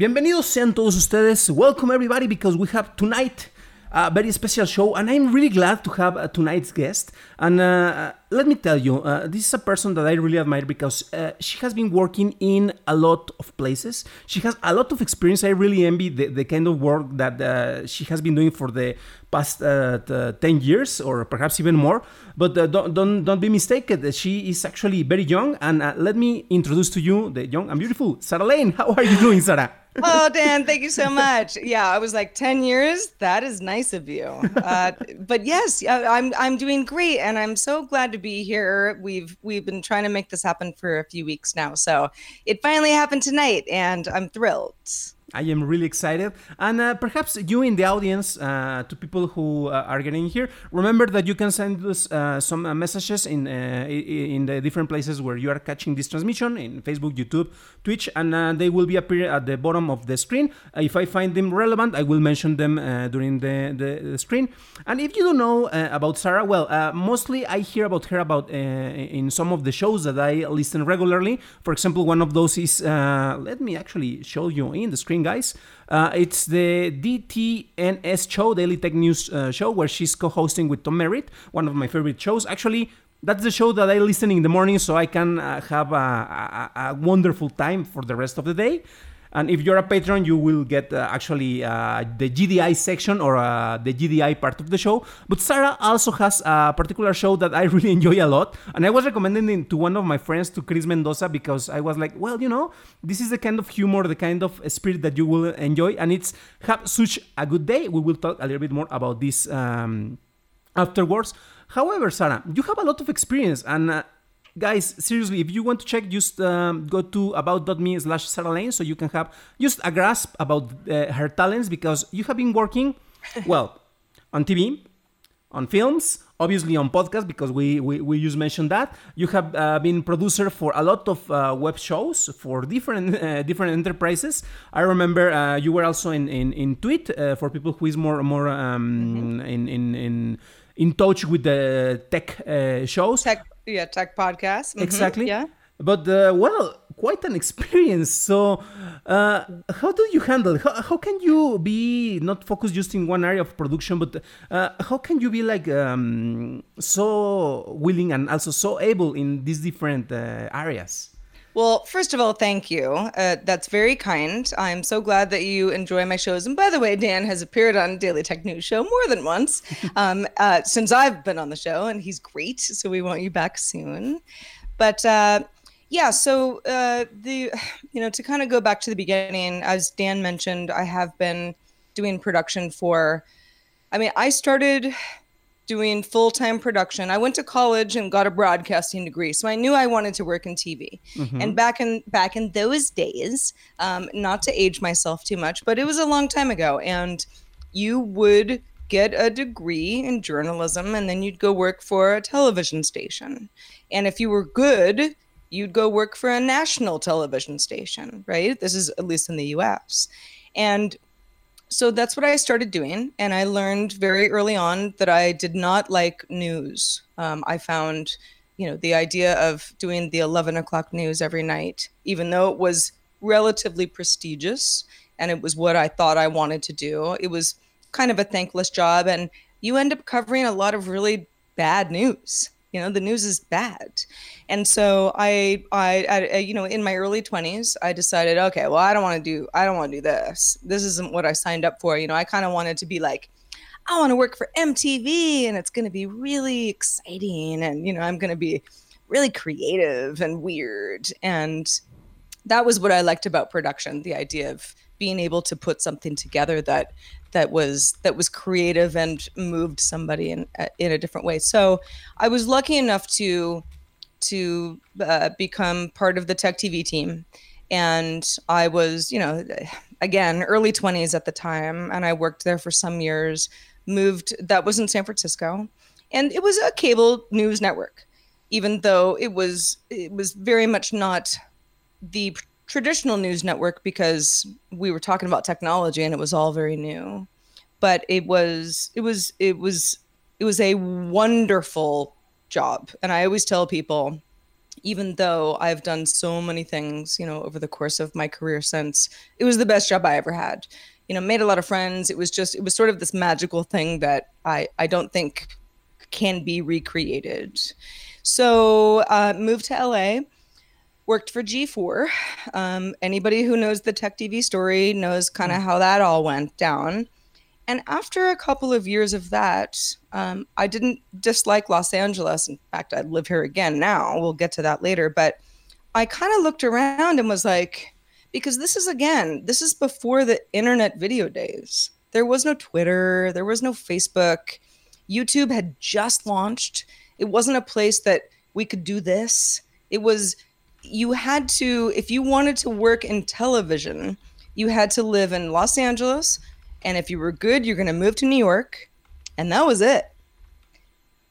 Bienvenidos sean todos ustedes. Welcome everybody because we have tonight a very special show and I'm really glad to have uh, tonight's guest. And uh, let me tell you, uh, this is a person that I really admire because uh, she has been working in a lot of places. She has a lot of experience. I really envy the, the kind of work that uh, she has been doing for the past uh, t- 10 years or perhaps even more. But don't, don't, don't be mistaken, she is actually very young. And let me introduce to you the young and beautiful Sarah Lane. How are you doing, Sarah? Oh, Dan, thank you so much. Yeah, I was like 10 years. That is nice of you. Uh, but yes, I'm I'm doing great, and I'm so glad to be here. We've we've been trying to make this happen for a few weeks now, so it finally happened tonight, and I'm thrilled. I am really excited. And uh, perhaps you in the audience, uh, to people who uh, are getting here, remember that you can send us uh, some uh, messages in uh, in the different places where you are catching this transmission in Facebook, YouTube, Twitch, and they will be appearing at the bottom of the screen. if I find them relevant, I will mention them during the, the, the, screen. And if you don't know about Sarah, well, mostly I hear about her about in some of the shows that I listen regularly. For example, one of those is let me actually show you in the screen guys. Uh, it's the DTNS show, Daily Tech News uh, show, where she's co hosting with Tom Merritt, one of my favorite shows. Actually, that's the show that I listen in the morning so I can uh, have a, a, a, wonderful time for the rest of the day. And if you're a patron, you will get uh, actually uh, the GDI section or uh, the GDI part of the show. But Sarah also has a particular show that I really enjoy a lot. And I was recommending it to one of my friends, to Chris Mendoza, because I was like, well, you know, this is the kind of humor, the kind of spirit that you will enjoy. And it's Have Such a Good Day. We will talk a little bit more about this um, afterwards. However, Sarah, you have a lot of experience and uh, guys seriously if you want to check just um, go to about.me slash sarah lane so you can have just a grasp about uh, her talents because you have been working well on tv on films obviously on podcast because we, we, we just mentioned that. You have uh, been producer for a lot of uh, web shows for different uh, different enterprises. I remember uh, you were also in in, in tweet uh, for people who is more more um, mm-hmm. in, in in in touch with the tech uh, shows. Tech yeah tech podcast. Mm-hmm. exactly. Yeah. But uh, well quite an experience. So uh, how do you handle how, how can you be not focused just in one area of production but uh, how can you be like um, so willing and also so able in these different uh, areas well, first of all, thank you. Uh, that's very kind. I'm so glad that you enjoy my shows. And by the way, Dan has appeared on Daily Tech News Show more than once um, uh, since I've been on the show, and he's great. So we want you back soon. But uh, yeah, so uh, the you know to kind of go back to the beginning, as Dan mentioned, I have been doing production for. I mean, I started doing full-time production. I went to college and got a broadcasting degree, so I knew I wanted to work in TV. Mm-hmm. And back in back in those days, um, not to age myself too much, but it was a long time ago, and you would get a degree in journalism and then you'd go work for a television station. And if you were good, you'd go work for a national television station, right? This is at least in the US. And so that's what I started doing. And I learned very early on that I did not like news. Um, I found, you know, the idea of doing the 11 o'clock news every night, even though it was relatively prestigious and it was what I thought I wanted to do, it was kind of a thankless job. And you end up covering a lot of really bad news you know the news is bad. And so I, I, I you know in my early 20s i decided okay well i don't want to do i don't want to do this. This isn't what i signed up for. You know i kind of wanted to be like i want to work for mtv and it's going to be really exciting and you know i'm going to be really creative and weird. And that was what I liked about production, the idea of being able to put something together that that was that was creative and moved somebody in uh, in a different way. So I was lucky enough to to uh, become part of the Tech TV team, and I was you know again early 20s at the time, and I worked there for some years. Moved that was in San Francisco, and it was a cable news network, even though it was it was very much not the traditional news network because we were talking about technology and it was all very new. But it was it was it was it was a wonderful job. And i always tell people even though i've done so many things you know over the course of my career since it was the best job i ever had. You know made a lot of friends. It was just it was sort of this magical thing that i i don't think can be recreated. So uh moved to la worked for G4. Um, anybody who knows the Tech TV story knows kind of mm. how that all went down. And after a couple of years of that, um, I didn't dislike Los Angeles. In fact, I'd live here again now. We'll get to that later. But I kind of looked around and was like, because this is again, this is before the internet video days. There was no Twitter, there was no Facebook. YouTube had just launched. It wasn't a place that we could do this. It was you had to, if you wanted to work in television, you had to live in Los Angeles. And if you were good, you're going to move to New York. And that was it.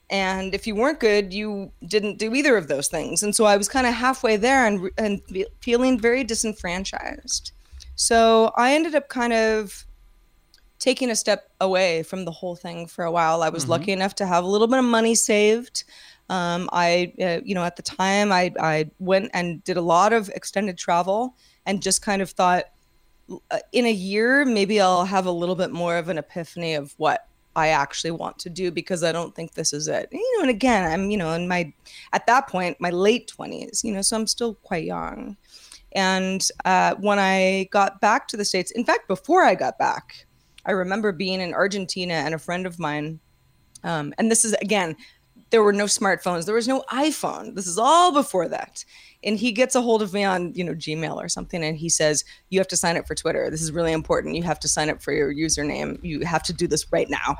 And if you weren't good, you didn't do either of those things. And so I was kind of halfway there and, and feeling very disenfranchised. So I ended up kind of taking a step away from the whole thing for a while. I was mm-hmm. lucky enough to have a little bit of money saved. Um, I, uh, you know, at the time, I, I went and did a lot of extended travel and just kind of thought, uh, in a year, maybe I'll have a little bit more of an epiphany of what I actually want to do because I don't think this is it. You know, and again, I'm, you know, in my, at that point, my late 20s, you know, so I'm still quite young. And uh, when I got back to the States, in fact, before I got back, I remember being in Argentina and a friend of mine, um, and this is again there were no smartphones. There was no iphone. This is all before that. And he gets a hold of me on you know gmail or something and he says you have to sign up for twitter. This is really important. You have to sign up for your username. You have to do this right now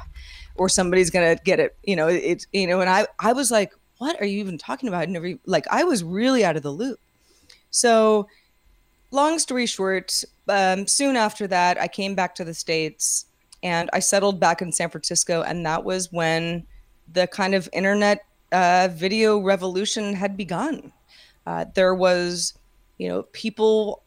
or somebody's gonna get it. You know it you know and i i was like what are you even talking about? Never like i was really out of the loop. So long story short um, soon after that i came back to the states and i settled back in san francisco and that was when the kind of internet uh, video revolution had begun. Uh, there was, you know, people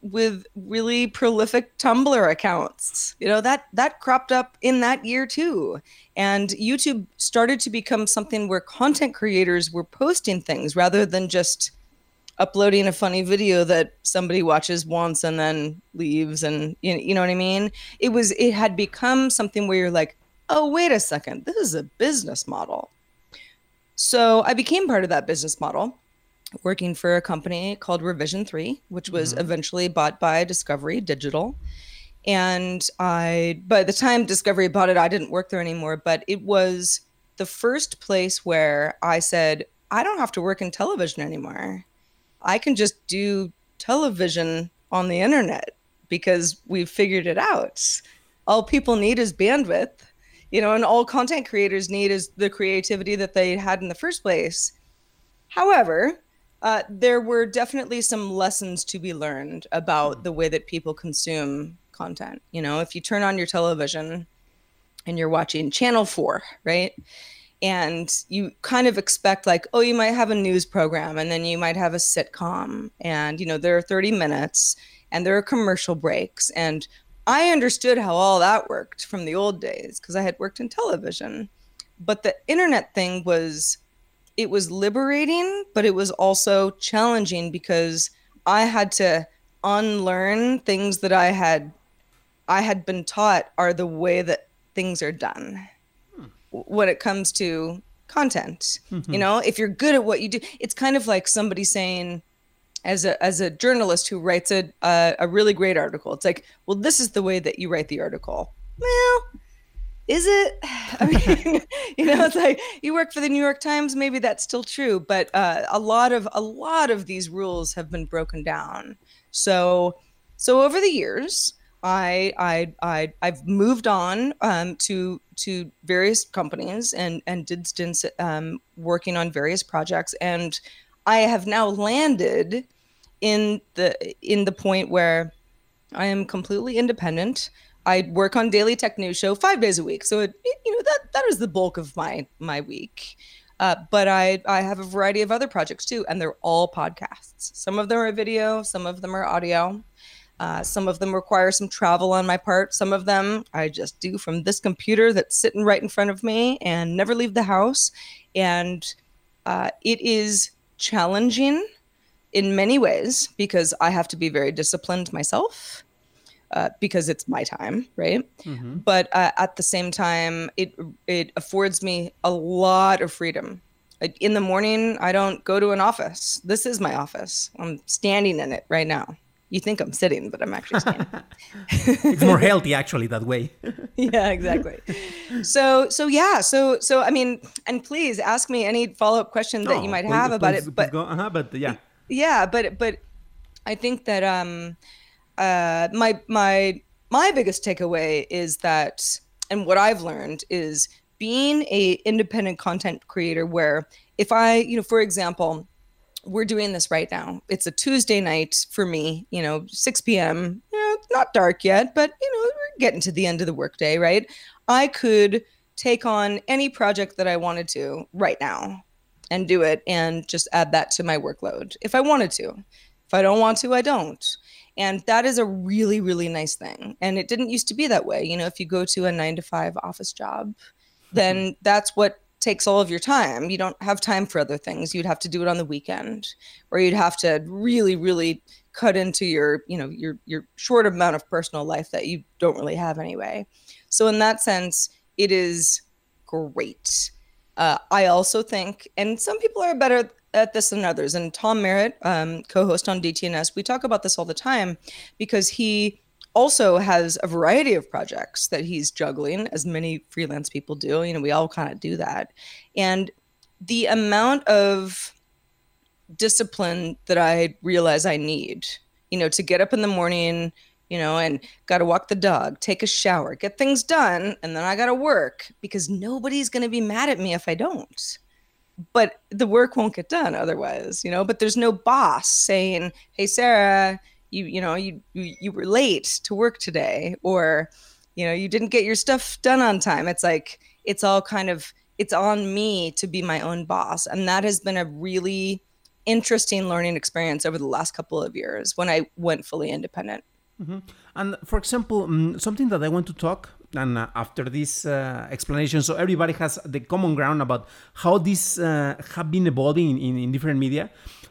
with really prolific Tumblr accounts. You know that that cropped up in that year too, and YouTube started to become something where content creators were posting things rather than just uploading a funny video that somebody watches once and then leaves and you know, you know what I mean? It was it had become something where you're like, oh, wait a second, this is a business model. So I became part of that business model, working for a company called Revision 3, which was mm-hmm. eventually bought by Discovery Digital. And I, by the time Discovery bought it, I didn't work there anymore, but it was the first place where I said, I don't have to work in television anymore. I can just do television on the internet because we've figured it out. All people need is bandwidth you know, and all content creators need is the creativity that they had in the first place. However, uh, there were definitely some lessons to be learned about the way that people consume content. You know, if you turn on your television and you're watching Channel 4, right? And you kind of expect, like, oh, you might have a news program and then you might have a sitcom. And, you know, there are 30 minutes and there are commercial breaks. And I understood how all that worked from the old days because I had worked in television. But the internet thing was it was liberating, but it was also challenging because I had to unlearn things that I had I had been taught are the way that things are done hmm. when it comes to content. Mm-hmm. You know, if you're good at what you do, it's kind of like somebody saying, as a as a journalist who writes a, a, really great article. It's like, well, this is the way that you write the article. Well, is it? I mean, you know, it's like you work for the New York Times. Maybe that's still true, but uh, a lot of a lot of these rules have been broken down. So, so over the years, I I I I've moved on um, to to various companies and and did stints um, working on various projects, and I have now landed in the in the point where I am completely independent. I work on Daily Tech News Show five days a week, so it, you know that that is the bulk of my my week. Uh, but I I have a variety of other projects too, and they're all podcasts. Some of them are video, some of them are audio. Uh, some of them require some travel on my part. Some of them I just do from this computer that's sitting right in front of me and never leave the house. And uh, it is challenging in many ways because I have to be very disciplined myself. Uh, because it's my time, right? Mm-hmm. But uh, at the same time, it it affords me a lot of freedom. In the morning, I don't go to an office. This is my office. I'm standing in it right now. You think I'm sitting, but I'm actually standing. it's more healthy actually that way. yeah, exactly. So so yeah, so so I mean, and please ask me any follow up question that you might please, have about please, it. But uh-huh, but yeah, yeah, but but I think that um uh, my my my biggest takeaway is that, and what I've learned is being a independent content creator. Where if I, you know, for example, we're doing this right now. It's a Tuesday night for me. You know, 6 p.m. You know, not dark yet, but you know, we're getting to the end of the workday, right? I could take on any project that I wanted to right now and do it and just add that to my workload if I wanted to. If I don't want to, I don't. And that is a really, really nice thing. And it didn't used to be that way. You know, if you go to a nine to five office job, then mm-hmm. that's what takes all of your time. You don't have time for other things. You'd have to do it on the weekend, or you'd have to really, really cut into your, you know, your your short amount of personal life that you don't really have anyway. So in that sense, it is great. Uh, I also think, and some people are better at this than others. And Tom Merritt, um, co-host on DTNS, we talk about this all the time because he also has a variety of projects that he's juggling, as many freelance people do. You know, we all kind of do that, and the amount of discipline that I realize I need, you know, to get up in the morning, you know, and got to walk the dog, take a shower, get things done, and then I got to work because nobody's going to be mad at me if I don't. But the work won't get done otherwise you know? But there's no boss saying hey sarah you you know you you, were late to work today or you know you didn't get your stuff done on time. It's like it's all kind of it's on me to be my own boss. And that has been a really interesting learning experience over the last couple of years when i went fully independent. Mm-hmm. and for example um, something that i want to talk and uh, after this uh, explanation. So everybody has the common ground about how this uh, have been evolving in, in, different media.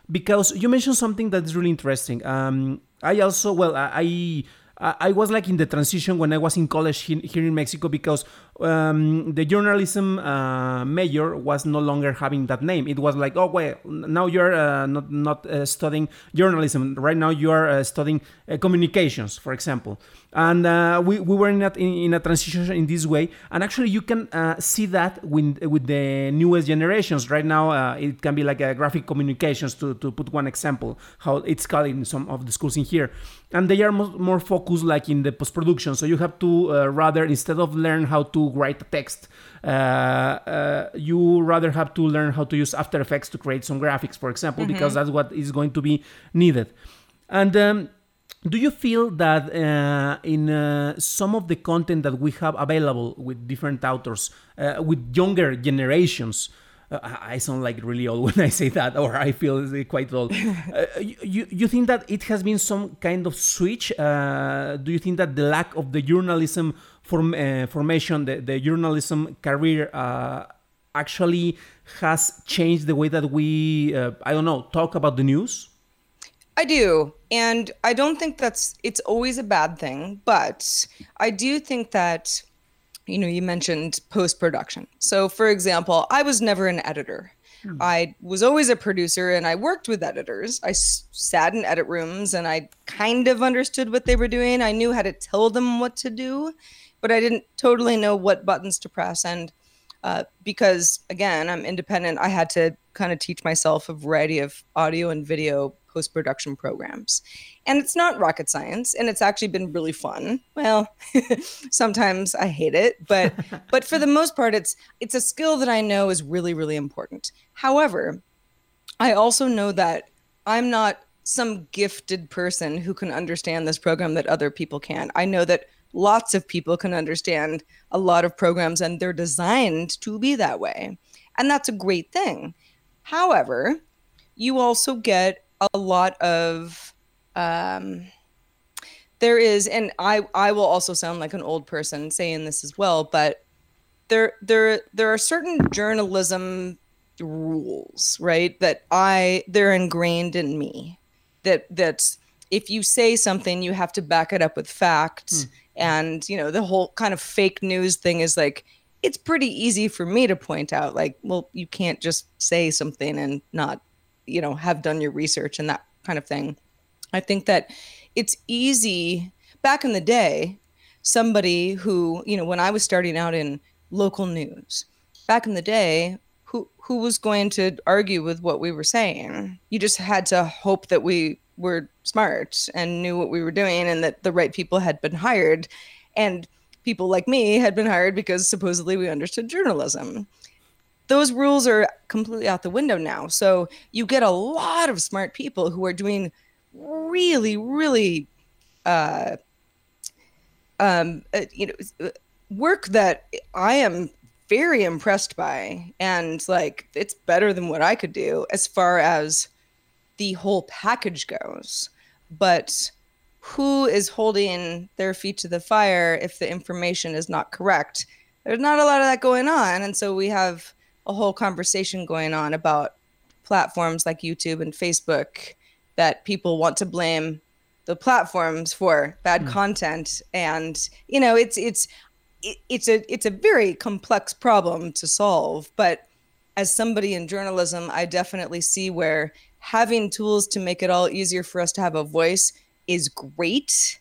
Because you mentioned something that is really interesting. Um, i also well i I was like in the transition when I was in college here in Mexico because um, the journalism uh, major was no longer having that name. It was like, oh well, now you're uh, not not uh, studying journalism. Right now you are uh, studying uh, communications, for example and uh, we, we were in a, in, a transition in this way and actually you can see that with, with the newest generations right now it can be like a graphic communications to, to put one example how it's called in some of the schools in here and they are more, focused like in the post-production so you have to uh, rather instead of learn how to write a text uh, uh, you rather have to learn how to use after effects to create some graphics for example mm-hmm. because that's what is going to be needed and um, do you feel that uh, in uh, some of the content that we have available with different authors, uh, with younger generations, uh, I sound like really old when I say that, or I feel quite old. Uh, you, you think that it has been some kind of switch? Uh, do you think that the lack of the journalism form, formation, the, the journalism career, actually has changed the way that we, I don't know, talk about the news? I do. And I don't think that's it's always a bad thing, but I do think that you know, you mentioned post production. So for example, I was never an editor. Hmm. I was always a producer and I worked with editors. I s- sat in edit rooms and I kind of understood what they were doing. I knew how to tell them what to do, but I didn't totally know what buttons to press. And uh, because again, I'm independent, I had to kind of teach myself a variety of audio and video post production programs. And it's not rocket science, and it's actually been really fun. Well, sometimes I hate it, but but for the most part, it's it's a skill that I know is really really important. However, I also know that I'm not some gifted person who can understand this program that other people can. I know that lots of people can understand a lot of programs and they're designed to be that way. And that's a great thing. However, you also get a lot of um, there is and I I will also sound like an old person saying this as well, but there there there are certain journalism rules, right? That I they're ingrained in me. That that's if you say something, you have to back it up with facts. Hmm. And you know, the whole kind of fake news thing is like it's pretty easy for me to point out, like, well, you can't just say something and not, you know, have done your research and that kind of thing. I think that it's easy back in the day, somebody who, you know, when I was starting out in local news, back in the day, who who was going to argue with what we were saying? You just had to hope that we were smart and knew what we were doing and that the right people had been hired. And people like me had been hired because supposedly we understood journalism. Those rules are completely out the window now. So you get a lot of smart people who are doing really, really, uh, um, uh, you know, work that I am very impressed by, and like it's better than what I could do as far as the whole package goes. But who is holding their feet to the fire if the information is not correct. There's not a lot of that going on. And so we have a whole conversation going on about platforms like YouTube and Facebook that people want to blame the platforms for bad mm. content and you know it's it's it's a it's a very complex problem to solve but as somebody in journalism i definitely see where having tools to make it all easier for us to have a voice is great,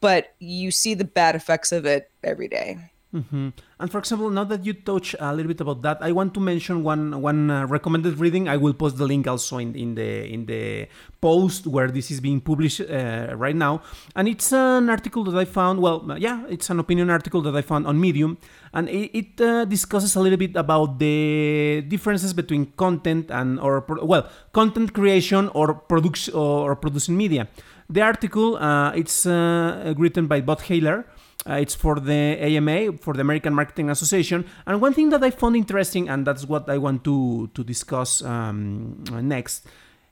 but you see the bad effects of it every day. Mm-hmm. And for example, now that you touch a little bit about that, I want to mention one one uh, recommended reading. I will post the link also in, in the in the post where this is being published uh, right now. And it's an article that I found. Well, yeah, it's an opinion article that I found on Medium, and it, it uh, discusses a little bit about the differences between content and or well, content creation or production or producing media. The article uh, it's uh, written by Bob Haler. Uh, it's for the AMA, for the American Marketing Association. And one thing that I found interesting, and that's what I want to to discuss um, next,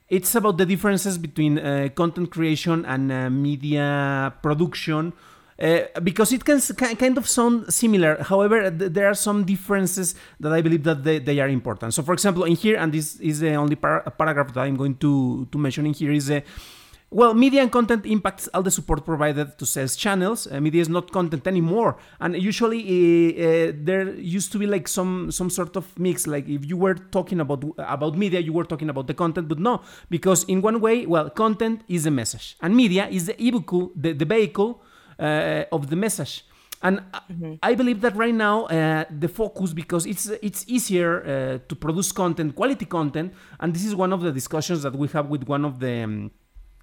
it's about the differences between uh, content creation and uh, media production. Uh, because it can kind of sound similar. However, th- there are some differences that I believe that they, they, are important. So, for example, in here, and this is the only par- paragraph that I'm going to to mention in here is. Uh, well, media and content impacts all the support provided to sales channels. Uh, media is not content anymore, and usually uh, uh, there used to be like some some sort of mix. Like if you were talking about about media, you were talking about the content, but no, because in one way, well, content is a message, and media is the vehicle, the, the vehicle uh, of the message. And mm-hmm. I believe that right now uh, the focus, because it's it's easier uh, to produce content, quality content, and this is one of the discussions that we have with one of the um,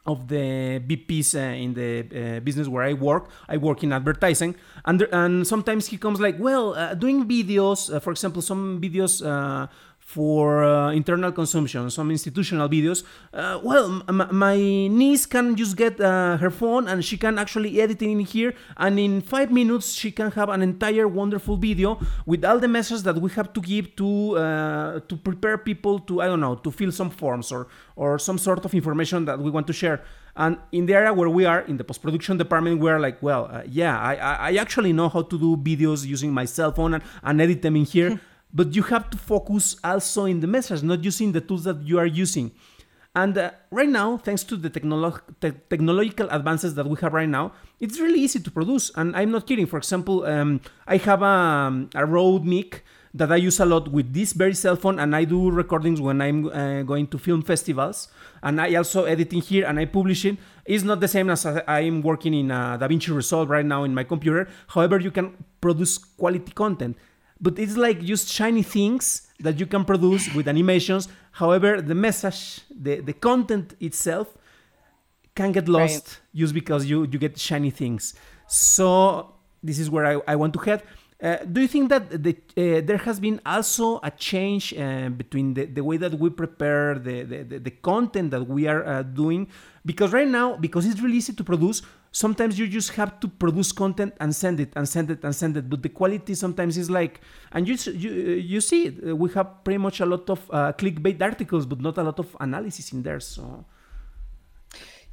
of the VPs uh, in the uh, business where I work. I work in advertising, and and sometimes he comes like, well, uh, doing videos, uh, for example, some videos uh, for uh, internal consumption, some institutional videos. Uh, well, my niece can just get uh, her phone and she can actually edit it in here, and in five minutes she can have an entire wonderful video with all the messages that we have to give to uh, to prepare people to I don't know to fill some forms or or some sort of information that we want to share. And in the area where we are in the post production department, we're like, well, uh, yeah, I, I actually know how to do videos using my cell phone and, and edit them in here. but you have to focus also in the message, not using the tools that you are using. And uh, right now, thanks to the technolo- te- technological advances that we have right now, it's really easy to produce. And I'm not kidding. For example, um, I have a, um, a Rode mic that I use a lot with this very cell phone, and I do recordings when I'm uh, going to film festivals. And I also editing here and I publish it. It's not the same as I'm working in uh, DaVinci Resolve right now in my computer. However, you can produce quality content but it's like just shiny things that you can produce with animations. However, the message, the, the content itself can get lost right. just because you, you get shiny things. So this is where I, I want to head. Uh, do you think that the, uh, there has been also a change uh, between the, the way that we prepare the, the, the content that we are uh, doing? Because right now, because it's really easy to produce, sometimes you just have to produce content and send it and send it and send it. But the quality sometimes is like, and you you, you see, it, we have pretty much a lot of uh, clickbait articles, but not a lot of analysis in there. So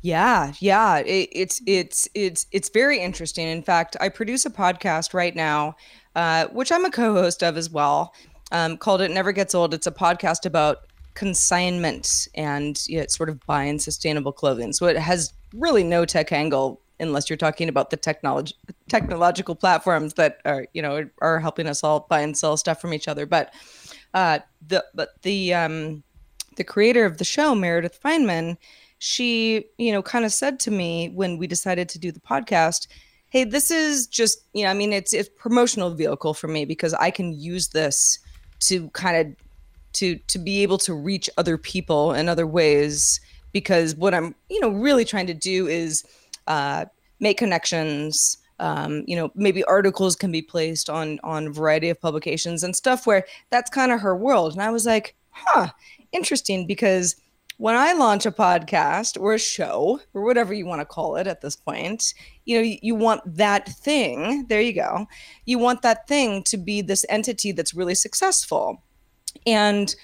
yeah, yeah, it, it's it's it's it's very interesting. In fact, I produce a podcast right now, uh, which I'm a co-host of as well, um, called "It Never Gets Old." It's a podcast about consignment and you know, sort of buying sustainable clothing. So it has really no tech angle unless you're talking about the technology technological platforms that are you know are helping us all buy and sell stuff from each other. But uh, the but the um, the creator of the show, Meredith Fineman she, you know, kind of said to me when we decided to do the podcast, hey, this is just, you know, I mean, it's it's promotional vehicle for me because I can use this to kind of to to be able to reach other people in other ways because what I'm, you know, really trying to do is uh, make connections. Um, you know, maybe articles can be placed on on a variety of publications and stuff where that's kind of her world. And I was like, huh, interesting because when I launch a podcast or a show or whatever you want to call it at this point, you know, you want that thing, there you go. You want that thing to be this entity that's really successful. And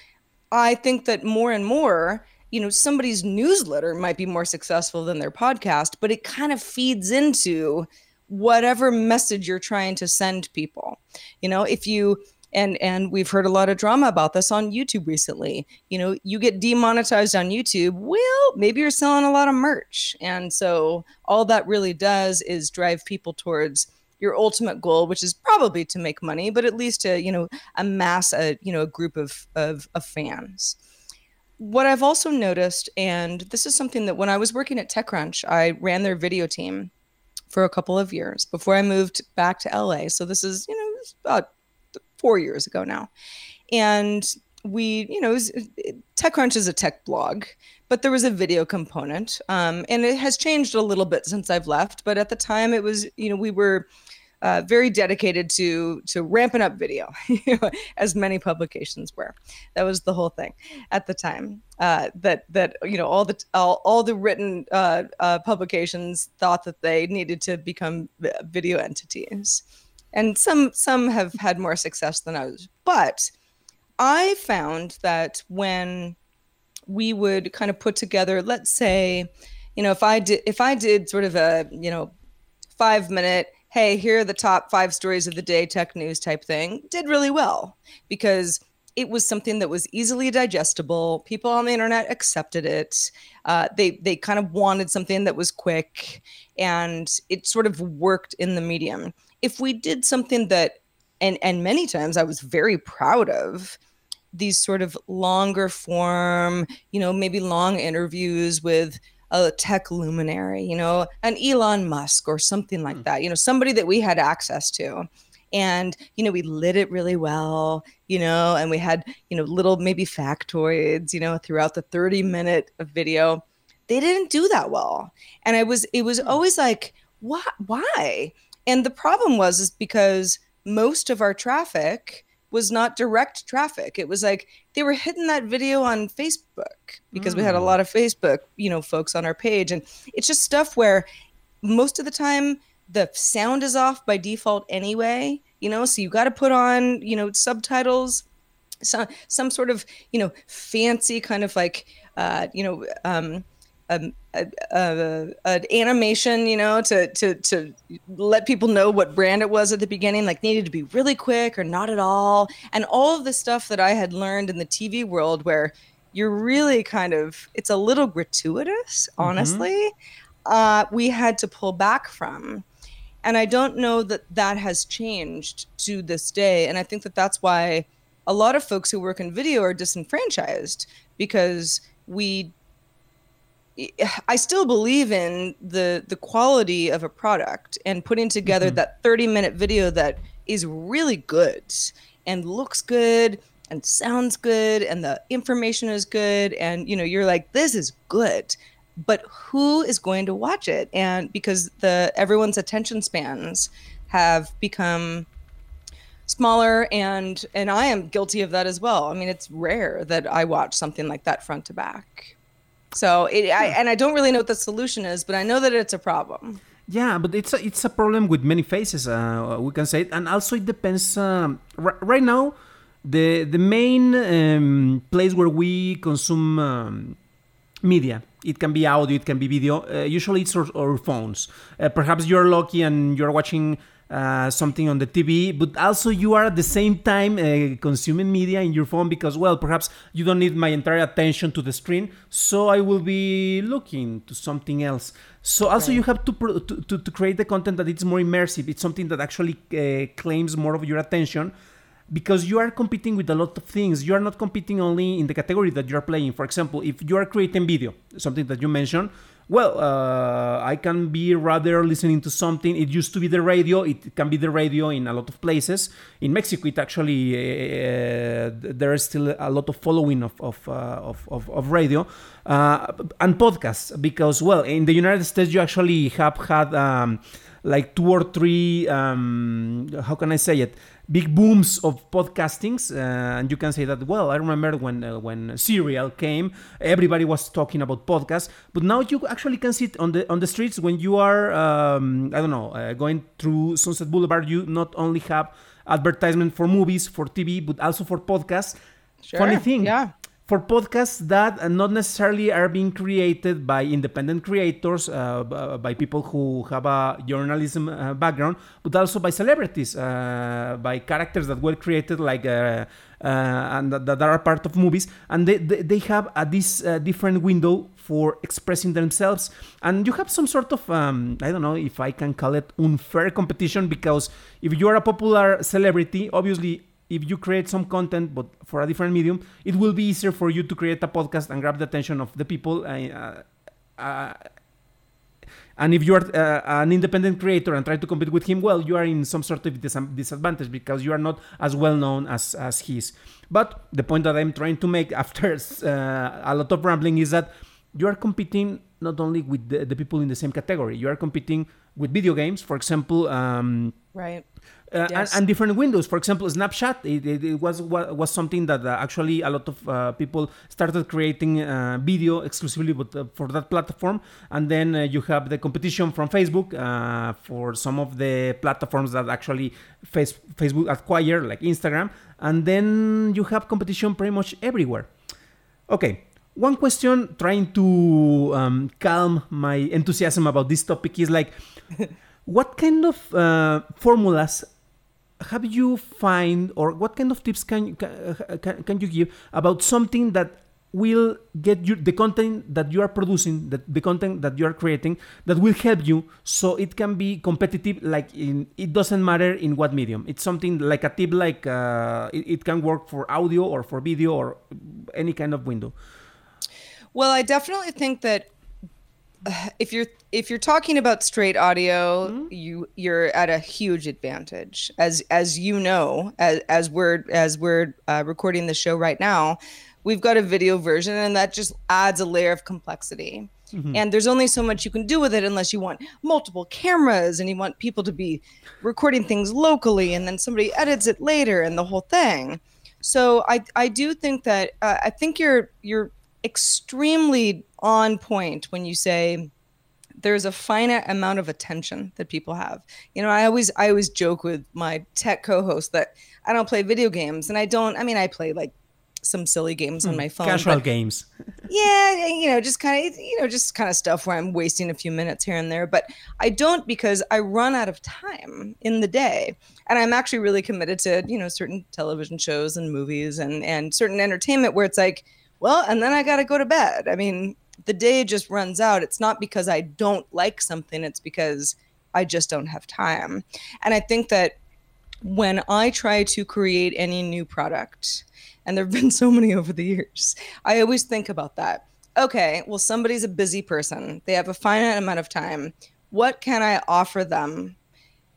I think that more and more, you know, somebody's newsletter might be more successful than their podcast, but it kind of feeds into whatever message you're trying to send people. You know, if you and and we've heard a lot of drama about this on YouTube recently. You know, you get demonetized on YouTube, well, maybe you're selling a lot of merch. And so all that really does is drive people towards your ultimate goal, which is probably to make money, but at least to, you know, amass a, you know, a group of of, of fans. What I've also noticed, and this is something that when I was working at TechCrunch, I ran their video team for a couple of years before I moved back to LA. So this is, you know, about four years ago now. And we, you know, was, TechCrunch is a tech blog, but there was a video component. Um, and it has changed a little bit since I've left. But at the time, it was, you know, we were uh, very dedicated to to ramping up video, as many publications were. That was the whole thing at the time. Uh, that that you know all the all, all the written uh, uh publications thought that they needed to become video entities and some some have had more success than others but i found that when we would kind of put together let's say you know if i did if i did sort of a you know five minute hey here are the top five stories of the day tech news type thing did really well because it was something that was easily digestible. People on the internet accepted it. Uh, they they kind of wanted something that was quick and it sort of worked in the medium. If we did something that and and many times I was very proud of these sort of longer form, you know, maybe long interviews with a tech luminary, you know, an Elon Musk or something like mm. that, you know, somebody that we had access to. And, you know, we lit it really well, you know, and we had, you know, little maybe factoids, you know, throughout the 30 minute video. They didn't do that well. And I was, it was hmm. always like, what, why? And the problem was is because most of our traffic was not direct traffic. It was like they were hitting that video on Facebook because mm. we had a mm. lot of Facebook, you know, folks on our page and it's just stuff where most of the time the sound is off by default anyway, you know, so you got to put on, you know, subtitles some some sort of, you know, fancy kind of like uh, you know, um a, a, an animation, you know, to to to let people know what brand it was at the beginning, like needed to be really quick or not at all, and all of the stuff that I had learned in the TV world, where you're really kind of it's a little gratuitous, mm-hmm. honestly. Mm-hmm. Uh, we had to pull back from, and I don't know that that has changed to this day, and I think that that's why a lot of folks who work in video are disenfranchised because we I still believe in the the quality of a product and putting together mm-hmm. that 30 minute video that is really good and looks good and sounds good and the information is good and you know you're like this is good but who is going to watch it and because the everyone's attention spans have become smaller and and I am guilty of that as well. I mean, it's rare that I watch something like that front to back. So it, I, and I don't really know what the solution is, but I know that it's a problem. Yeah, but it's a, it's a problem with many faces. Uh, we can say it, and also it depends. Um, right now, the the main um, place where we consume um, media. It can be audio, it can be video. Uh, usually, it's our, our phones. Uh, perhaps you're lucky and you're watching uh, something on the TV, but also you are at the same time uh, consuming media in your phone because, well, perhaps you don't need my entire attention to the screen, so I will be looking to something else. So also you have to, pro- to, to to create the content that it's more immersive. It's something that actually uh, claims more of your attention because you are competing with a lot of things. You are not competing only in the category that you are playing. For example, if you are creating video, something that you mentioned, well, uh, I can be rather listening to something. It used to be the radio. It can be the radio in a lot of places. In Mexico, it actually uh, there is still a lot of following of of uh, of, of, of, radio uh, and podcasts because well, in the United States, you actually have had. Um, like two or three um, how can i say it big booms of podcastings uh, and you can say that well i remember when uh, when serial came everybody was talking about podcasts but now you actually can see it on the on the streets when you are um, i don't know uh, going through sunset boulevard you not only have advertisement for movies for tv but also for podcasts sure. funny thing yeah for podcasts that not necessarily are being created by independent creators, uh, by people who have a journalism uh, background, but also by celebrities, uh, by characters that were created like uh, uh, and that, are part of movies, and they they, they have a this uh, different window for expressing themselves, and you have some sort of um, I don't know if I can call it unfair competition because if you are a popular celebrity, obviously if you create some content but for a different medium it will be easier for you to create a podcast and grab the attention of the people. Uh, uh, and if you are uh, an independent creator and try to compete with him well you are in some sort of dis- disadvantage because you are not as well known as as he is. But the point that i'm trying to make after uh, a lot of rambling is that you are competing not only with the, the, people in the same category you are competing with video games. For example um, right uh, yes. and, and, different windows. For example, Snapchat it, it, it was was something that uh, actually a lot of uh, people started creating uh, video exclusively but, uh, for that platform. And then uh, you have the competition from Facebook for some of the platforms that actually face, Facebook acquired, like Instagram. And then you have competition pretty much everywhere. Okay, one question trying to um, calm my enthusiasm about this topic is like what kind of uh, formulas have you find or what kind of tips can, can, can you give about something that will get you the content that you are producing that the content that you are creating that will help you so it can be competitive like in it doesn't matter in what medium. It's something like a tip like uh, it, it can work for audio or for video or any kind of window. Well i definitely think that if you're if you're talking about straight audio, mm-hmm. you you're at a huge advantage. As as you know, as as we're as we're uh, recording the show right now, we've got a video version, and that just adds a layer of complexity. Mm-hmm. And there's only so much you can do with it unless you want multiple cameras and you want people to be recording things locally, and then somebody edits it later, and the whole thing. So I I do think that uh, I think you're you're extremely on point when you say there's a finite amount of attention that people have. You know, I always I always joke with my tech co-host that I don't play video games and I don't I mean I play like some silly games on hmm, my phone. Casual games. yeah, you know, just kind of you know, just kind of stuff where I'm wasting a few minutes here and there, but I don't because I run out of time in the day. And I'm actually really committed to, you know, certain television shows and movies and and certain entertainment where it's like well, and then I got to go to bed. I mean, the day just runs out. It's not because I don't like something, it's because I just don't have time. And I think that when I try to create any new product, and there have been so many over the years, I always think about that. Okay, well, somebody's a busy person, they have a finite amount of time. What can I offer them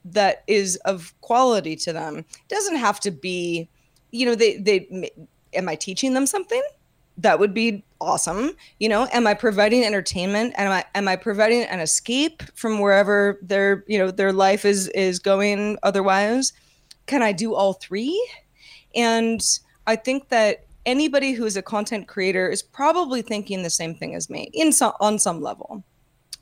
that is of quality to them? It doesn't have to be you know, they they am I teaching them something? That would be awesome. You know, am I providing entertainment? Am I am I providing an escape from wherever their you know their life is is going otherwise? Can I do all three? And I think that anybody who is a content creator is probably thinking the same thing as me in some on some level.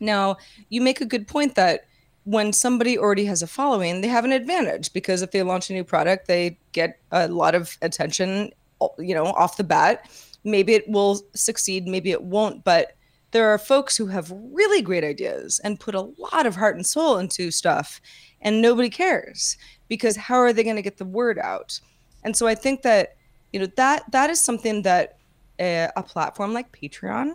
Now, you make a good point that when somebody already has a following, they have an advantage because if they launch a new product, they get a lot of attention, you know, off the bat. Maybe it will succeed, maybe it won't, but there are folks who have really great ideas and put a lot of heart and soul into stuff and nobody cares because how are they going to get the word out? And so I think that you know that that is something that a, a platform like Patreon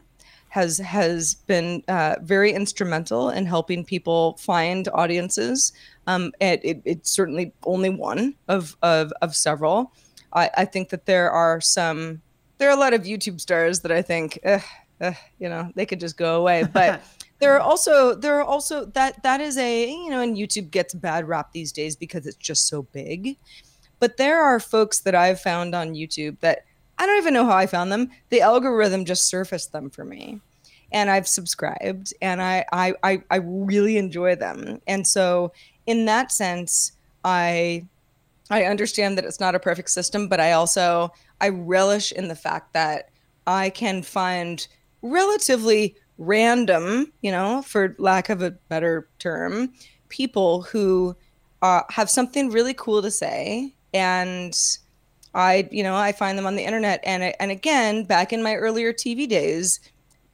has has been uh, very instrumental in helping people find audiences. Um, it, it, it's certainly only one of of, of several. I, I, think that there are some there are a lot of YouTube stars that I think eh, eh, you know they could just go away, but. there are also there are also that that is a you know and youtube gets bad rap these days because it's just so big but there are folks that I've found on YouTube that I don't even know how I found them. The algorithm just surfaced them for me. And I've subscribed and I, I, I, I really enjoy them. And so in that sense, I I understand that it's not a perfect system, but I also I relish in the fact that I can find relatively random, you know, for lack of a better term, people who uh, have something really cool to say and I, you know, I find them on the internet. And and again, back in my earlier TV days,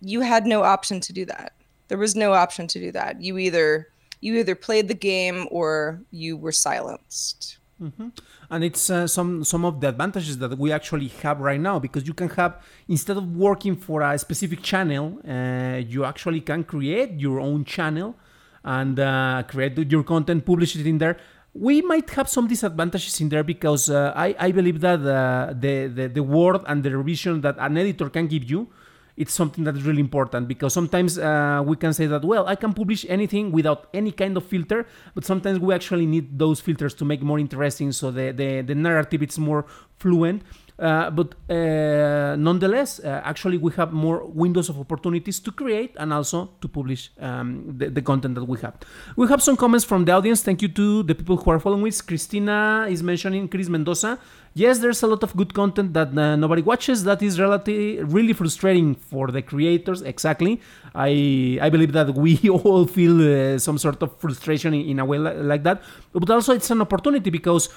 you had no option to do that. There was no option to do that. You either you either played the game or you were silenced. Mm-hmm. And it's uh, some some of the advantages that we actually have right now because you can have instead of working for a specific channel, uh, you actually can create your own channel and uh, create your content, publish it in there, we might have some disadvantages in there because uh, I, I believe that uh, the, the, the word and the revision that an editor can give you it's something that is really important because sometimes uh, we can say that well i can publish anything without any kind of filter but sometimes we actually need those filters to make more interesting so the, the, the narrative is more fluent but uh, nonetheless, uh, actually, we have more windows of opportunities to create and also to publish um, the, the, content that we have. We have some comments from the audience. Thank you to the people who are following us. Christina is mentioning Chris Mendoza. Yes, there's a lot of good content that uh, nobody watches. That is relatively really frustrating for the creators. Exactly. I I believe that we all feel uh, some sort of frustration in, in a way like that. But also, it's an opportunity because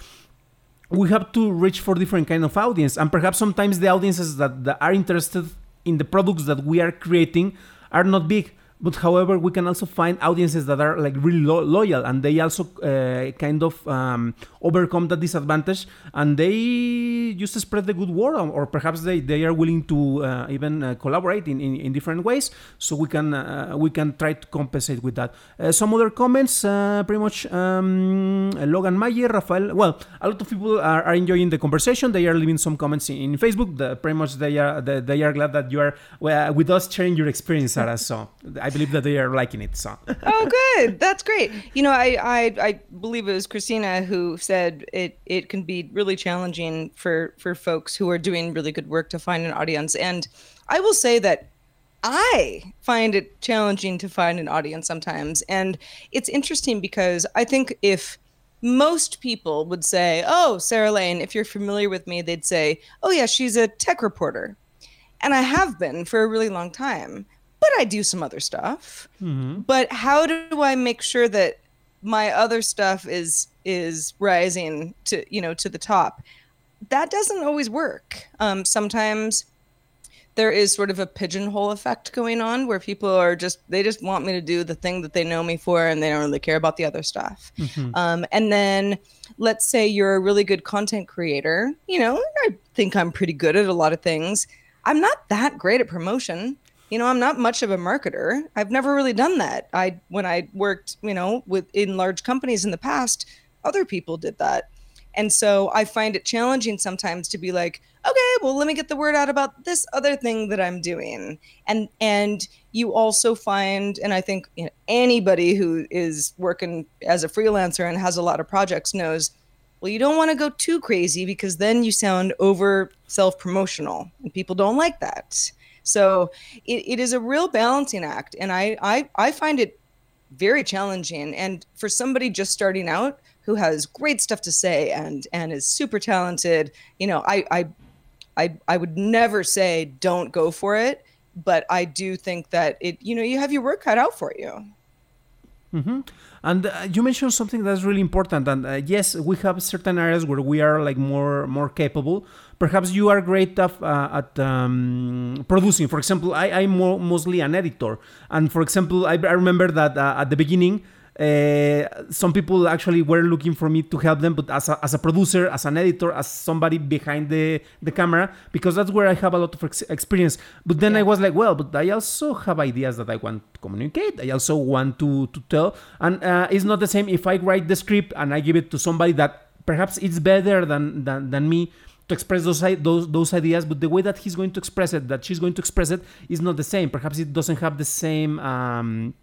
we have to reach for different kind of audience and perhaps sometimes the audiences that, that are interested in the products that we are creating are not big but however we can also find audiences that are like really lo- loyal and they also uh, kind of um, overcome that disadvantage and they just spread the good word or perhaps they, they are willing to uh, even uh, collaborate in, in, in, different ways. So we can uh, we can try to compensate with that. Uh, some other comments uh, pretty much um, Logan Mayer Rafael well a lot of people are, are, enjoying the conversation. They are leaving some comments in, in Facebook. The, pretty much they are they, they are glad that you are with us sharing your experience Sarah so I believe that they are liking it. So. oh, good. That's great. You know, I, I I believe it was Christina who said it it can be really challenging for for folks who are doing really good work to find an audience. And I will say that I find it challenging to find an audience sometimes. And it's interesting because I think if most people would say, Oh, Sarah Lane, if you're familiar with me, they'd say, Oh, yeah, she's a tech reporter. And I have been for a really long time but I do some other stuff. Mm-hmm. But how do I make sure that my other stuff is is rising to you know to the top? That doesn't always work. Um, sometimes there is sort of a pigeonhole effect going on where people are just they just want me to do the thing that they know me for and they don't really care about the other stuff mm-hmm. um, and then let's say you're a really good content creator you know i think i'm pretty good at a lot of things i'm not that great at promotion you know i'm not much of a marketer. I've never really done that. I when i worked you know with in large companies in the past other people did that. And so i find it challenging sometimes to be like okay well let me get the word out about this other thing that i'm doing. And and you also find and i think you know, anybody who is working as a freelancer and has a lot of projects knows well, you don't want to go too crazy because then you sound over self promotional and people don't like that. So it, it is a real balancing act. And I, I, I find it very challenging. And for somebody just starting out who has great stuff to say and, and is super talented, you know, I, I, I, I would never say don't go for it. But I do think that it, you know, you have your work cut out for you. Mm-hmm. And uh, you mentioned something that's really important. And uh, yes, we have certain areas where we are like more more capable. Perhaps you are great at, uh, at um, producing. For example, I, I'm mostly an editor. And for example, I, I remember that uh, at the beginning, uh, some people actually were looking for me to help them, but as a, as a producer, as an editor, as somebody behind the, the camera, because that's where I have a lot of ex- experience. But then yeah. I was like, well, but I also have ideas that I want to communicate. I also want to, to tell. And uh, it's not the same if I write the script and I give it to somebody that perhaps it's better than, than, than me to express those, those those ideas, but the way that he's going to express it, that she's going to express it, is not the same. Perhaps it doesn't have the same um,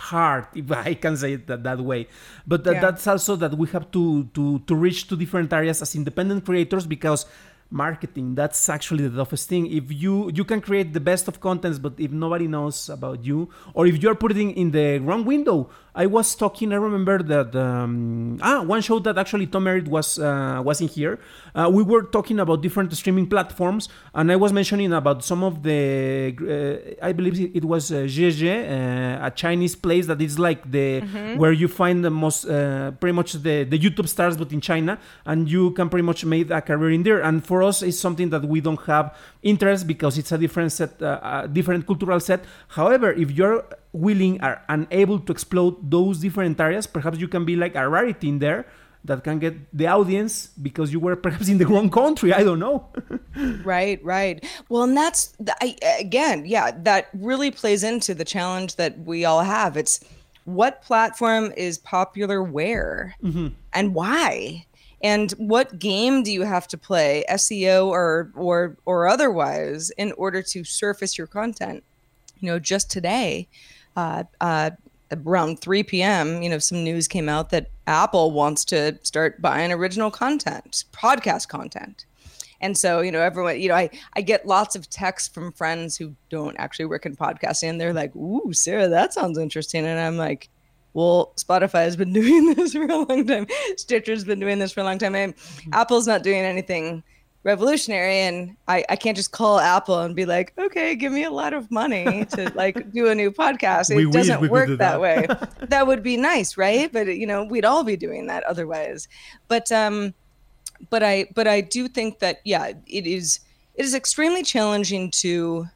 hard if i can say it that, that way but yeah. that's also that we have to to to reach to different areas as independent creators because marketing that's actually the toughest thing if you you can create the best of contents but if nobody knows about you or if you're putting in the wrong window i was talking i remember that um, ah one show that actually tom merritt was uh, was in here uh, we were talking about different streaming platforms and i was mentioning about some of the uh, i believe it was uh, uh, a chinese place that is like the mm-hmm. where you find the most uh, pretty much the the youtube stars but in china and you can pretty much make a career in there and for us it's something that we don't have interest because it's a different set, uh, a different cultural set. However, if you're willing or unable to explode those different areas, perhaps you can be like a rarity in there that can get the audience because you were perhaps in the wrong country. I don't know. right, right. Well, and that's I, again, yeah, that really plays into the challenge that we all have. It's what platform is popular where mm-hmm. and why and what game do you have to play seo or or or otherwise in order to surface your content you know just today uh, uh, around 3 p.m., you know, some news came out that Apple wants to start buying original content, podcast content. And so, you know, everyone, you know, I, I get lots of texts from friends who don't actually work in podcasting. And they're like, ooh, Sarah, that sounds interesting. And I'm like, well, Spotify has been doing this for a long time. Stitcher's been doing this for a long time. And mm-hmm. Apple's not doing anything revolutionary. And I, I can't just call Apple and be like, okay, give me a lot of money to like do a new podcast. It we doesn't work that, that way. that would be nice, right? But you know, we'd all be doing that otherwise. But um, but I but I do think that yeah, it is it is extremely challenging to,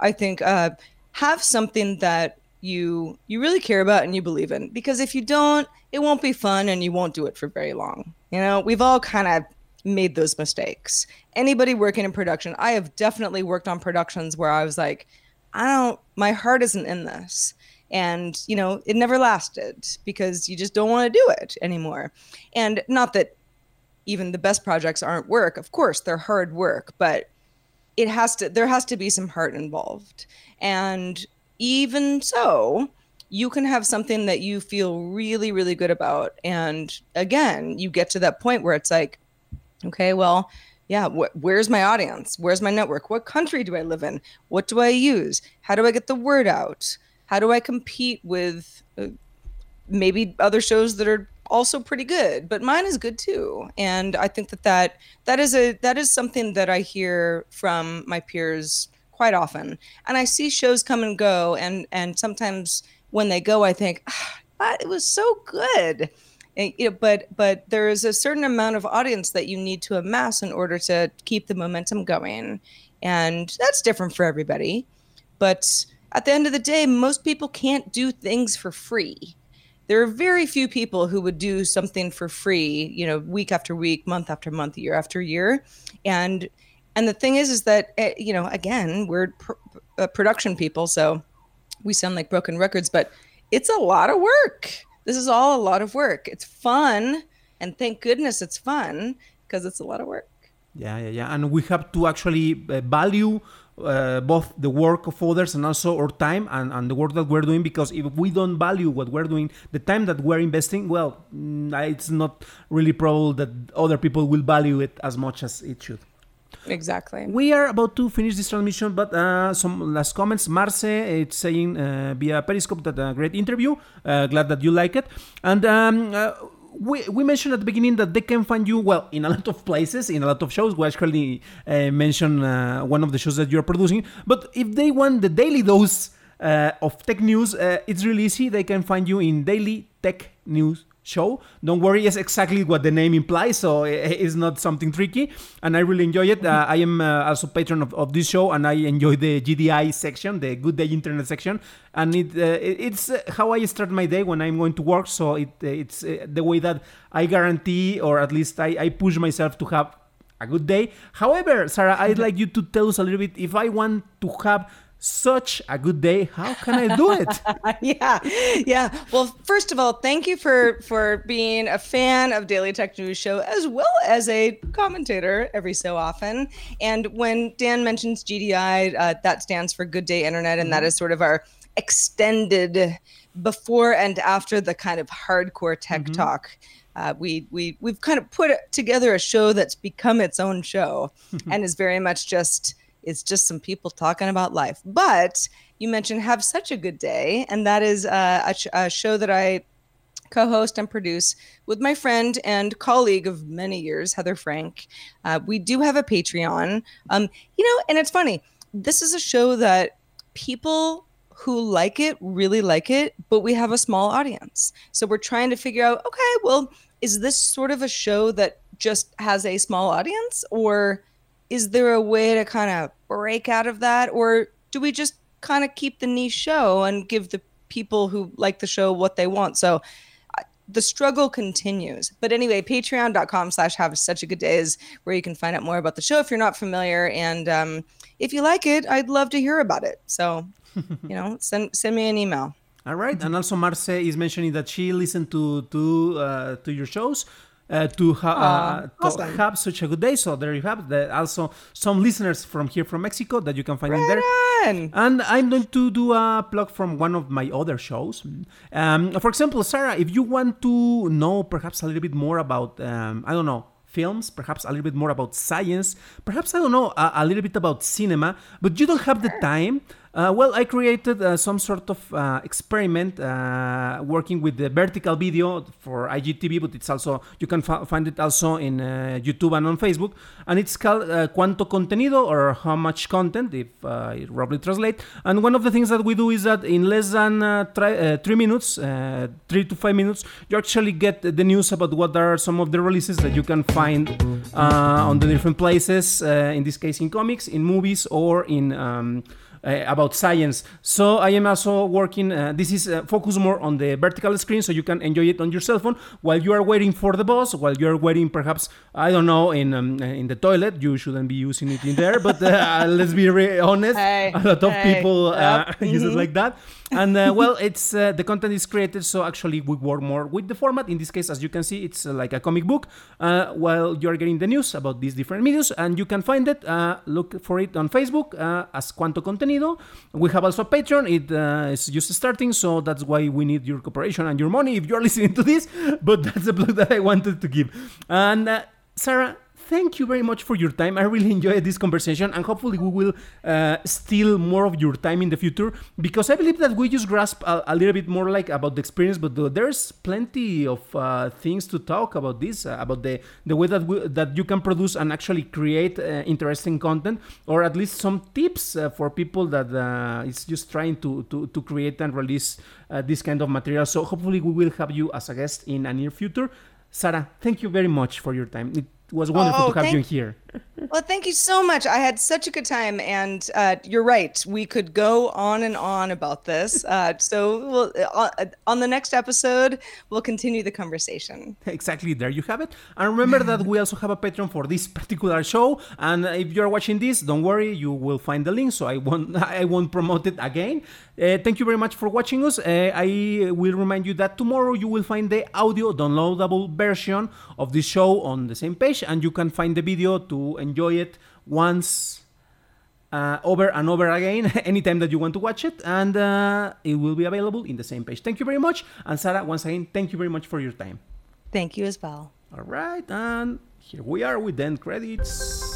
I think, uh, have something that you you really care about and you believe in because if you don't it won't be fun and you won't do it for very long you know we've all kind of made those mistakes. Anybody working in production i have definitely worked on productions where i was like i don't my heart isn't in this. And you know it never lasted because you just don't want to do it anymore. And not that even the best projects aren't work of course they're hard work but it has to there has to be some heart involved. And even so, you can have something that you feel really, really good about. And again, you get to that point where it's like, okay, well, yeah, wh- where's my audience? Where's my network? What country do I live in? What do I use? How do I get the word out? How do I compete with uh, maybe other shows that are also pretty good, but mine is good too. And I think that that that is a that is something that I hear from my peers quite often. And I see shows come and go, and and sometimes when they go, I think, ah, it was so good. But but there is a certain amount of audience that you need to amass in order to keep the momentum going, and that's different for everybody. But at the end of the day, most people can't do things for free. There are very few people who would do something for free, you know, week after week, month after month, year after year, and and the thing is, is that uh, you know, again, we're pr- uh, production people, so we sound like broken records, but it's a lot of work. This is all a lot of work. It's fun, and thank goodness it's fun because it's a lot of work. Yeah, yeah, yeah, and we have to actually uh, value uh, both the work of others and also our time and, and the work that we're doing because if we don't value what we're doing the time that we're investing well mm, it's not really probable that other people will value it as much as it should Exactly. we are about to finish this transmission, but uh, some last comments. Marce, it's saying uh, via Periscope that a great interview. Uh, glad that you like it. And um, uh, we, we mentioned at the beginning that they can find you, well, in a lot of places, in a lot of shows. We actually uh, mentioned uh, one of the shows that you're producing. But if they want the daily dose uh, of tech news, uh, it's really easy. They can find you in Daily Tech News show. Don't worry, it's exactly what the name implies, so it's not something tricky. And I really enjoy it. Uh, I am uh, also patron of, of this show, and I enjoy the GDI section, the Good Day Internet section. And it, uh, it's uh, how I start my day when I'm going to work. So it uh, it's uh, the way that I guarantee, or at least I, I push myself to have a good day. However, Sarah, I'd like you to tell us a little bit if I want to have such a good day how can i do it? Yeah yeah. Well first of all thank you for for being a fan of daily tech news show as well as a commentator every so often. And when dan mentions gdi uh, that stands for good day internet and that is sort of our extended before and after the kind of hardcore tech talk. Uh, we we we've kind of put together a show that's become its own show and is very much just it's just some people talking about life. But you mentioned Have Such a Good Day, and that is uh, a, sh- a show that I co host and produce with my friend and colleague of many years, Heather Frank. Uh, we do have a Patreon. Um, you know, and it's funny, this is a show that people who like it really like it, but we have a small audience. So we're trying to figure out okay, well, is this sort of a show that just has a small audience or is there a way to kind of break out of that? Or do we just kind of keep the niche show and give the people who like the show what they want? So uh, the struggle continues. But anyway patreon.com slash have such a good day is where you can find out more about the show if you're not familiar. And um, if you like it i'd love to hear about it. So you know send send me an email. All right. And also marce is mentioning that she listened to to uh, to your shows uh, to, ha- uh, to awesome. have such a good day. So there you have the, also some listeners from here from Mexico that you can find in there. on. And I'm going to do a plug from one of my other shows. Um, for example, Sarah, if you want to know perhaps a little bit more about, um, I don't know, films, perhaps a little bit more about science, perhaps, I don't know, a, a little bit about cinema, but you don't have the time. Uh, well, I created uh, some sort of uh, experiment uh, working with the vertical video for IGTV, but it's also you can find it also in uh, YouTube and on Facebook, and it's called uh, "Cuánto contenido" or "How much content," if it roughly translate. And one of the things that we do is that in less than three minutes, three to five minutes, you actually get the news about what are some of the releases that you can find on the different places. In this case, in comics, in movies, or in um, about science. So I am also working. Uh, this is uh, focused more on the vertical screen, so you can enjoy it on your cell phone while you are waiting for the bus, while you are waiting, perhaps I don't know, in um, in the toilet. You shouldn't be using it in there, but uh, let's be honest. Hey, a lot of hey, people uh, yep, use it mhm. like that. And uh, well, it's uh, the content is created, so actually we work more with the format. In this case, as you can see, it's uh, like a comic book. Uh, while you are getting the news about these different videos, and you can find it. Uh, look for it on Facebook uh, as Cuanto Contenido. We have also Patreon. It uh, is just starting, so that's why we need your cooperation and your money if you are listening to this. But that's the plug that I wanted to give. And uh, Sarah, thank you very much for your time. I really enjoyed this conversation, and hopefully, we will uh, steal more of your time in the future because I believe that we just grasp a, a little bit more like about the experience, but there's plenty of uh, things to talk about this, uh, about the the way that we, that you can produce and actually create uh, interesting content, or at least some tips uh, for people that uh, is just trying to to, to create and release this kind of material. So hopefully, we will have you as a guest in a near future. Sarah, thank you very much for your time. It was wonderful Oh, to have you here. Well, thank you so much. I had such a good time, and uh, you're right. We could go on and on about this. Uh, so, we'll, uh, on the next episode, we'll continue the conversation. Exactly, there you have it. And remember that we also have a Patreon for this particular show. And if you're watching this, don't worry, you will find the link, so I won't I won't promote it again. Uh, thank you very much for watching us. Uh, I will remind you that tomorrow you will find the audio downloadable version of this show on the same page, and you can find the video to enjoy it once uh, over and over again anytime that you want to watch it, and uh, it will be available in the same page. Thank you very much. And Sarah, once again, thank you very much for your time. Thank you as well. All right, and here we are with the end credits.